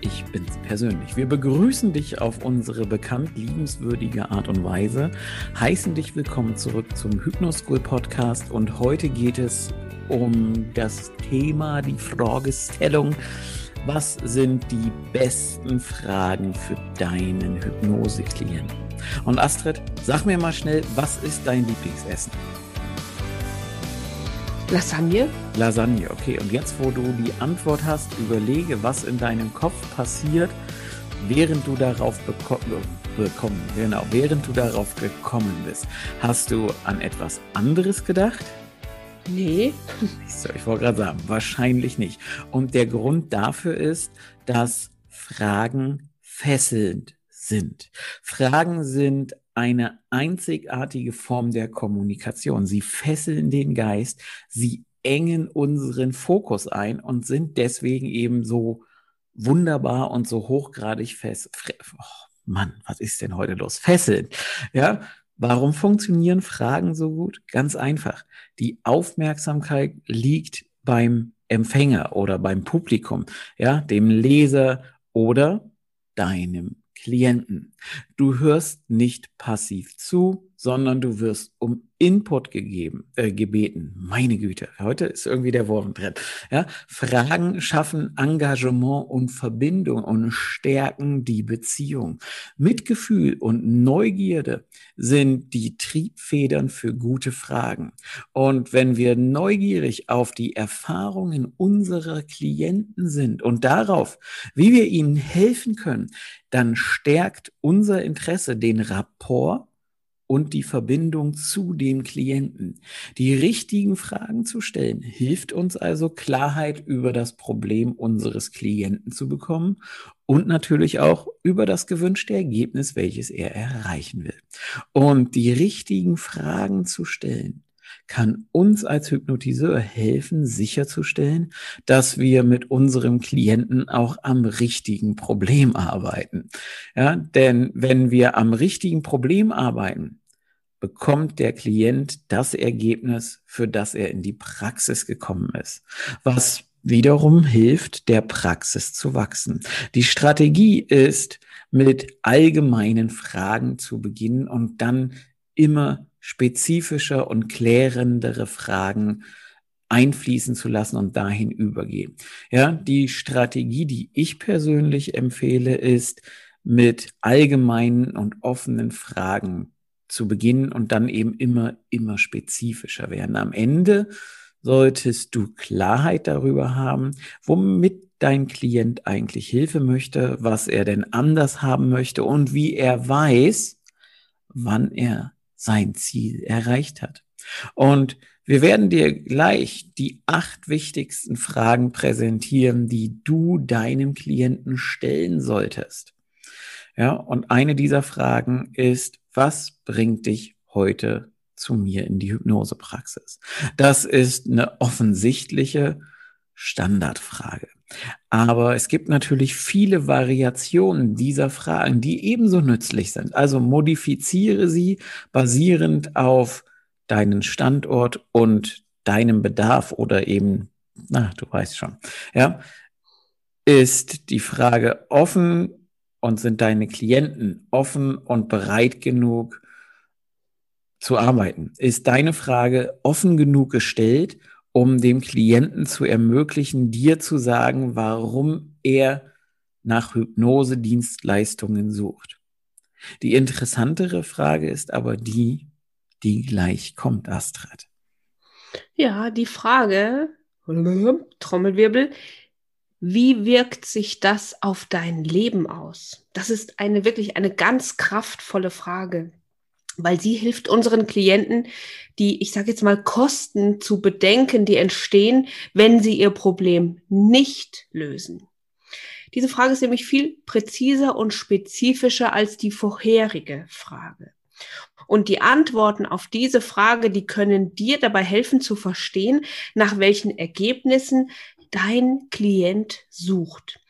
Ich bin's persönlich. Wir begrüßen dich auf unsere bekannt liebenswürdige Art und Weise, heißen dich willkommen zurück zum Hypnoschool Podcast und heute geht es um das Thema, die Fragestellung, was sind die besten Fragen für deinen Hypnoseklienten? Und Astrid, sag mir mal schnell, was ist dein Lieblingsessen? Lasagne? Lasagne, okay. Und jetzt, wo du die Antwort hast, überlege, was in deinem Kopf passiert, während du darauf bekommen, genau, während du darauf gekommen bist. Hast du an etwas anderes gedacht? Nee. So, ich wollte gerade sagen, wahrscheinlich nicht. Und der Grund dafür ist, dass Fragen fesselnd sind. Fragen sind eine einzigartige Form der Kommunikation. Sie fesseln den Geist, sie engen unseren Fokus ein und sind deswegen eben so wunderbar und so hochgradig fest. Oh Mann, was ist denn heute los? Fesseln. Ja, warum funktionieren Fragen so gut? Ganz einfach. Die Aufmerksamkeit liegt beim Empfänger oder beim Publikum, ja, dem Leser oder deinem Klienten. Du hörst nicht passiv zu, sondern du wirst um Input gegeben, äh, gebeten. Meine Güte, heute ist irgendwie der Wurm drin. Ja? Fragen schaffen Engagement und Verbindung und stärken die Beziehung. Mitgefühl und Neugierde sind die Triebfedern für gute Fragen. Und wenn wir neugierig auf die Erfahrungen unserer Klienten sind und darauf, wie wir ihnen helfen können, dann stärkt unser Interesse den Rapport und die Verbindung zu dem Klienten. Die richtigen Fragen zu stellen, hilft uns also Klarheit über das Problem unseres Klienten zu bekommen und natürlich auch über das gewünschte Ergebnis, welches er erreichen will. Und die richtigen Fragen zu stellen, kann uns als Hypnotiseur helfen, sicherzustellen, dass wir mit unserem Klienten auch am richtigen Problem arbeiten. Ja, denn wenn wir am richtigen Problem arbeiten, bekommt der Klient das Ergebnis, für das er in die Praxis gekommen ist, was wiederum hilft, der Praxis zu wachsen. Die Strategie ist, mit allgemeinen Fragen zu beginnen und dann immer spezifischer und klärendere Fragen einfließen zu lassen und dahin übergehen. Ja, die Strategie, die ich persönlich empfehle, ist mit allgemeinen und offenen Fragen zu beginnen und dann eben immer, immer spezifischer werden. Am Ende solltest du Klarheit darüber haben, womit dein Klient eigentlich Hilfe möchte, was er denn anders haben möchte und wie er weiß, wann er sein Ziel erreicht hat. Und wir werden dir gleich die acht wichtigsten Fragen präsentieren, die du deinem Klienten stellen solltest. Ja, und eine dieser Fragen ist, was bringt dich heute zu mir in die Hypnosepraxis? Das ist eine offensichtliche Standardfrage. Aber es gibt natürlich viele Variationen dieser Fragen, die ebenso nützlich sind. Also modifiziere sie basierend auf deinen Standort und deinem Bedarf oder eben, na, du weißt schon, ja, ist die Frage offen und sind deine Klienten offen und bereit genug zu arbeiten? Ist deine Frage offen genug gestellt um dem Klienten zu ermöglichen, dir zu sagen, warum er nach Hypnosedienstleistungen sucht. Die interessantere Frage ist aber die, die gleich kommt, Astrid. Ja, die Frage, Trommelwirbel, wie wirkt sich das auf dein Leben aus? Das ist eine wirklich eine ganz kraftvolle Frage weil sie hilft unseren Klienten, die, ich sage jetzt mal, Kosten zu bedenken, die entstehen, wenn sie ihr Problem nicht lösen. Diese Frage ist nämlich viel präziser und spezifischer als die vorherige Frage. Und die Antworten auf diese Frage, die können dir dabei helfen zu verstehen, nach welchen Ergebnissen dein Klient sucht.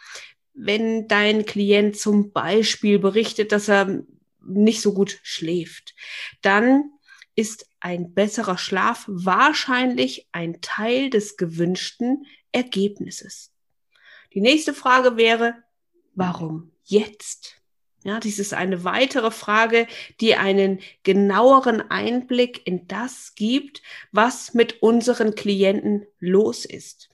Wenn dein Klient zum Beispiel berichtet, dass er nicht so gut schläft, dann ist ein besserer Schlaf wahrscheinlich ein Teil des gewünschten Ergebnisses. Die nächste Frage wäre, warum jetzt? Ja, dies ist eine weitere Frage, die einen genaueren Einblick in das gibt, was mit unseren Klienten los ist.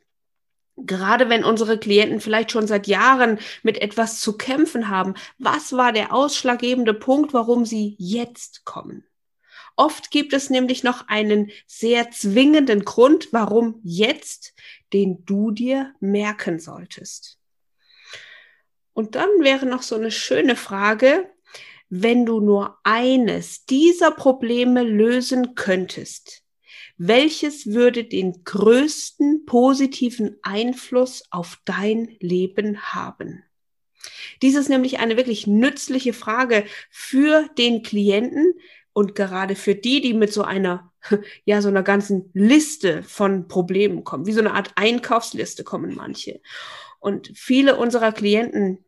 Gerade wenn unsere Klienten vielleicht schon seit Jahren mit etwas zu kämpfen haben, was war der ausschlaggebende Punkt, warum sie jetzt kommen? Oft gibt es nämlich noch einen sehr zwingenden Grund, warum jetzt, den du dir merken solltest. Und dann wäre noch so eine schöne Frage, wenn du nur eines dieser Probleme lösen könntest, welches würde den größten positiven Einfluss auf dein Leben haben? Dies ist nämlich eine wirklich nützliche Frage für den Klienten und gerade für die, die mit so einer, ja, so einer ganzen Liste von Problemen kommen. Wie so eine Art Einkaufsliste kommen manche. Und viele unserer Klienten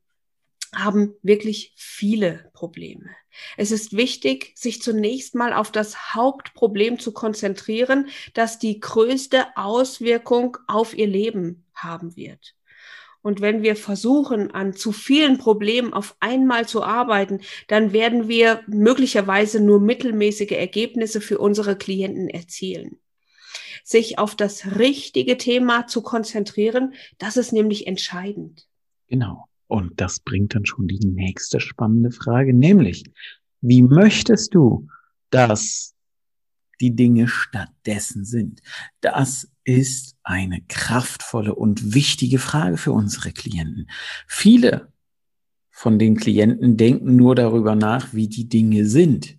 haben wirklich viele Probleme. Es ist wichtig, sich zunächst mal auf das Hauptproblem zu konzentrieren, das die größte Auswirkung auf ihr Leben haben wird. Und wenn wir versuchen, an zu vielen Problemen auf einmal zu arbeiten, dann werden wir möglicherweise nur mittelmäßige Ergebnisse für unsere Klienten erzielen. Sich auf das richtige Thema zu konzentrieren, das ist nämlich entscheidend. Genau. Und das bringt dann schon die nächste spannende Frage, nämlich, wie möchtest du, dass die Dinge stattdessen sind? Das ist eine kraftvolle und wichtige Frage für unsere Klienten. Viele von den Klienten denken nur darüber nach, wie die Dinge sind,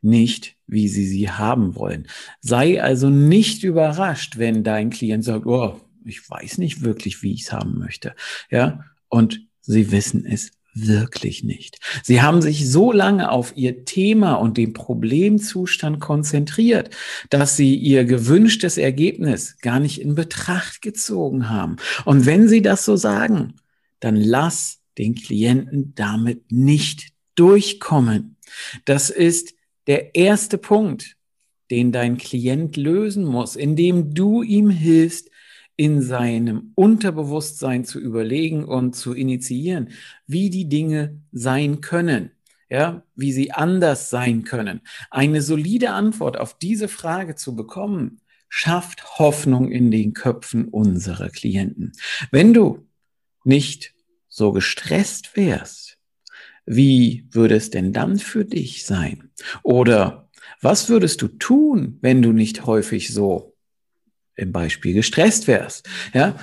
nicht wie sie sie haben wollen. Sei also nicht überrascht, wenn dein Klient sagt, oh, ich weiß nicht wirklich, wie ich es haben möchte. Ja, und sie wissen es wirklich nicht. Sie haben sich so lange auf ihr Thema und den Problemzustand konzentriert, dass sie ihr gewünschtes Ergebnis gar nicht in Betracht gezogen haben. Und wenn sie das so sagen, dann lass den Klienten damit nicht durchkommen. Das ist der erste Punkt, den dein Klient lösen muss, indem du ihm hilfst, in seinem Unterbewusstsein zu überlegen und zu initiieren, wie die Dinge sein können, ja, wie sie anders sein können. Eine solide Antwort auf diese Frage zu bekommen, schafft Hoffnung in den Köpfen unserer Klienten. Wenn du nicht so gestresst wärst, wie würde es denn dann für dich sein? Oder was würdest du tun, wenn du nicht häufig so im Beispiel gestresst wärst. Ja,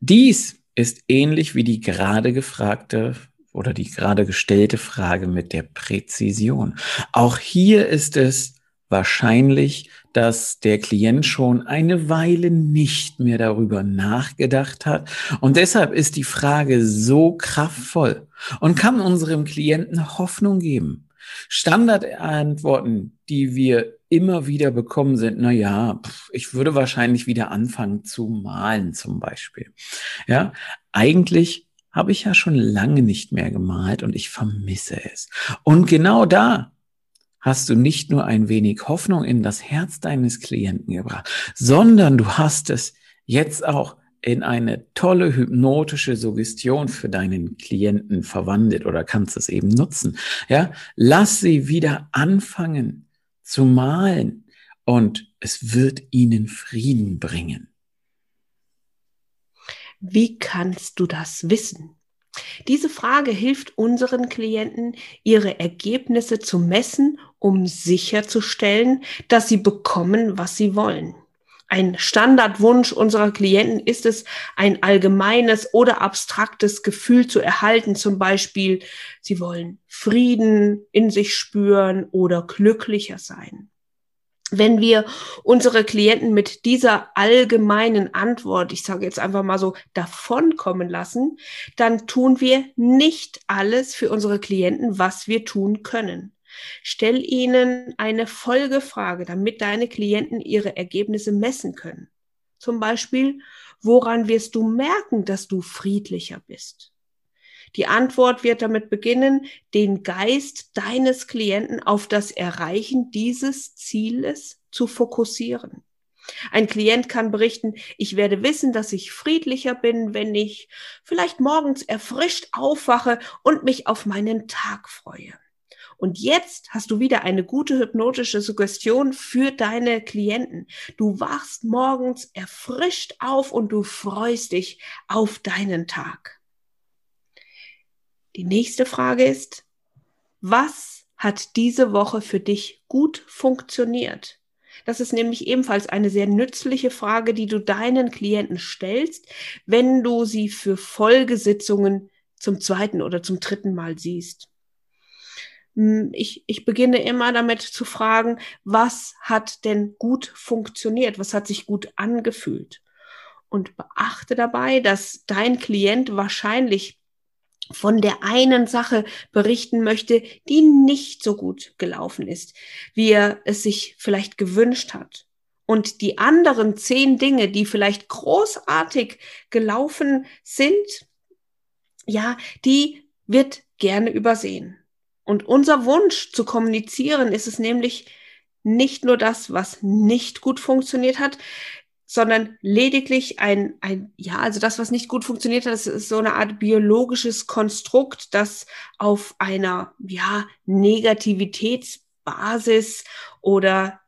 dies ist ähnlich wie die gerade gefragte oder die gerade gestellte Frage mit der Präzision. Auch hier ist es wahrscheinlich, dass der Klient schon eine Weile nicht mehr darüber nachgedacht hat. Und deshalb ist die Frage so kraftvoll und kann unserem Klienten Hoffnung geben. Standardantworten, die wir immer wieder bekommen, sind, na ja, ich würde wahrscheinlich wieder anfangen zu malen zum Beispiel. Ja, eigentlich habe ich ja schon lange nicht mehr gemalt und ich vermisse es. Und genau da hast du nicht nur ein wenig Hoffnung in das Herz deines Klienten gebracht, sondern du hast es jetzt auch in eine tolle hypnotische Suggestion für deinen Klienten verwandelt oder kannst es eben nutzen. Ja, lass sie wieder anfangen zu malen und es wird ihnen Frieden bringen. Wie kannst du das wissen? Diese Frage hilft unseren Klienten, ihre Ergebnisse zu messen, um sicherzustellen, dass sie bekommen, was sie wollen. Ein Standardwunsch unserer Klienten ist es, ein allgemeines oder abstraktes Gefühl zu erhalten. Zum Beispiel, sie wollen Frieden in sich spüren oder glücklicher sein. Wenn wir unsere Klienten mit dieser allgemeinen Antwort, ich sage jetzt einfach mal so, davonkommen lassen, dann tun wir nicht alles für unsere Klienten, was wir tun können. Stell ihnen eine Folgefrage, damit deine Klienten ihre Ergebnisse messen können. Zum Beispiel, woran wirst du merken, dass du friedlicher bist? Die Antwort wird damit beginnen, den Geist deines Klienten auf das Erreichen dieses Zieles zu fokussieren. Ein Klient kann berichten, ich werde wissen, dass ich friedlicher bin, wenn ich vielleicht morgens erfrischt aufwache und mich auf meinen Tag freue. Und jetzt hast du wieder eine gute hypnotische Suggestion für deine Klienten. Du wachst morgens erfrischt auf und du freust dich auf deinen Tag. Die nächste Frage ist, was hat diese Woche für dich gut funktioniert? Das ist nämlich ebenfalls eine sehr nützliche Frage, die du deinen Klienten stellst, wenn du sie für Folgesitzungen zum zweiten oder zum dritten Mal siehst. Hm, ich, ich beginne immer damit zu fragen, was hat denn gut funktioniert? Was hat sich gut angefühlt? Und beachte dabei, dass dein Klient wahrscheinlich von der einen Sache berichten möchte, die nicht so gut gelaufen ist, wie er es sich vielleicht gewünscht hat. Und die anderen zehn Dinge, die vielleicht großartig gelaufen sind, ja, die wird gerne übersehen. Und unser Wunsch zu kommunizieren ist es nämlich nicht nur das, was nicht gut funktioniert hat, sondern lediglich ein, ein, ja, also das, was nicht gut funktioniert hat, das ist so eine Art biologisches Konstrukt, das auf einer, ja, Negativitätsbasis oder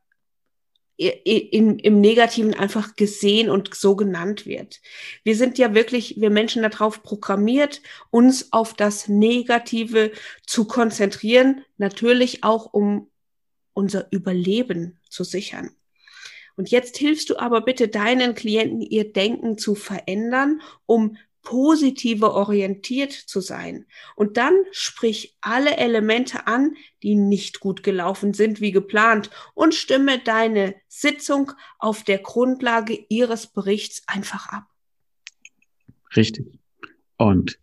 in, im Negativen einfach gesehen und so genannt wird. Wir sind ja wirklich, wir Menschen darauf programmiert, uns auf das Negative zu konzentrieren, natürlich auch um unser Überleben zu sichern. Und jetzt hilfst du aber bitte deinen Klienten, ihr Denken zu verändern, um positiver orientiert zu sein. Und dann sprich alle Elemente an, die nicht gut gelaufen sind wie geplant und stimme deine Sitzung auf der Grundlage ihres Berichts einfach ab. Richtig. Und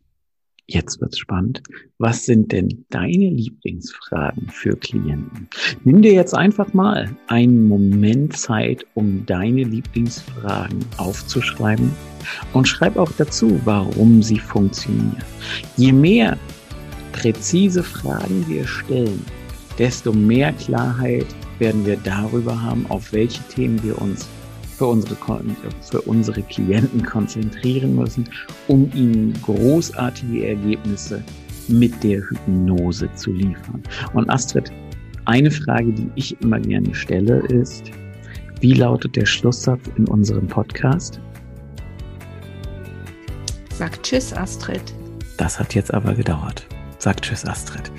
Jetzt wird's spannend. Was sind denn deine Lieblingsfragen für Klienten? Nimm dir jetzt einfach mal einen Moment Zeit, um deine Lieblingsfragen aufzuschreiben und schreib auch dazu, warum sie funktionieren. Je mehr präzise Fragen wir stellen, desto mehr Klarheit werden wir darüber haben, auf welche Themen wir uns für unsere, für unsere Klienten konzentrieren müssen, um ihnen großartige Ergebnisse mit der Hypnose zu liefern. Und Astrid, eine Frage, die ich immer gerne stelle, ist, wie lautet der Schlusssatz in unserem Podcast? Sag Tschüss, Astrid. Das hat jetzt aber gedauert. Sag Tschüss, Astrid.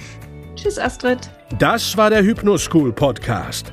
Tschüss, Astrid. Das war der Hypnoschool Podcast.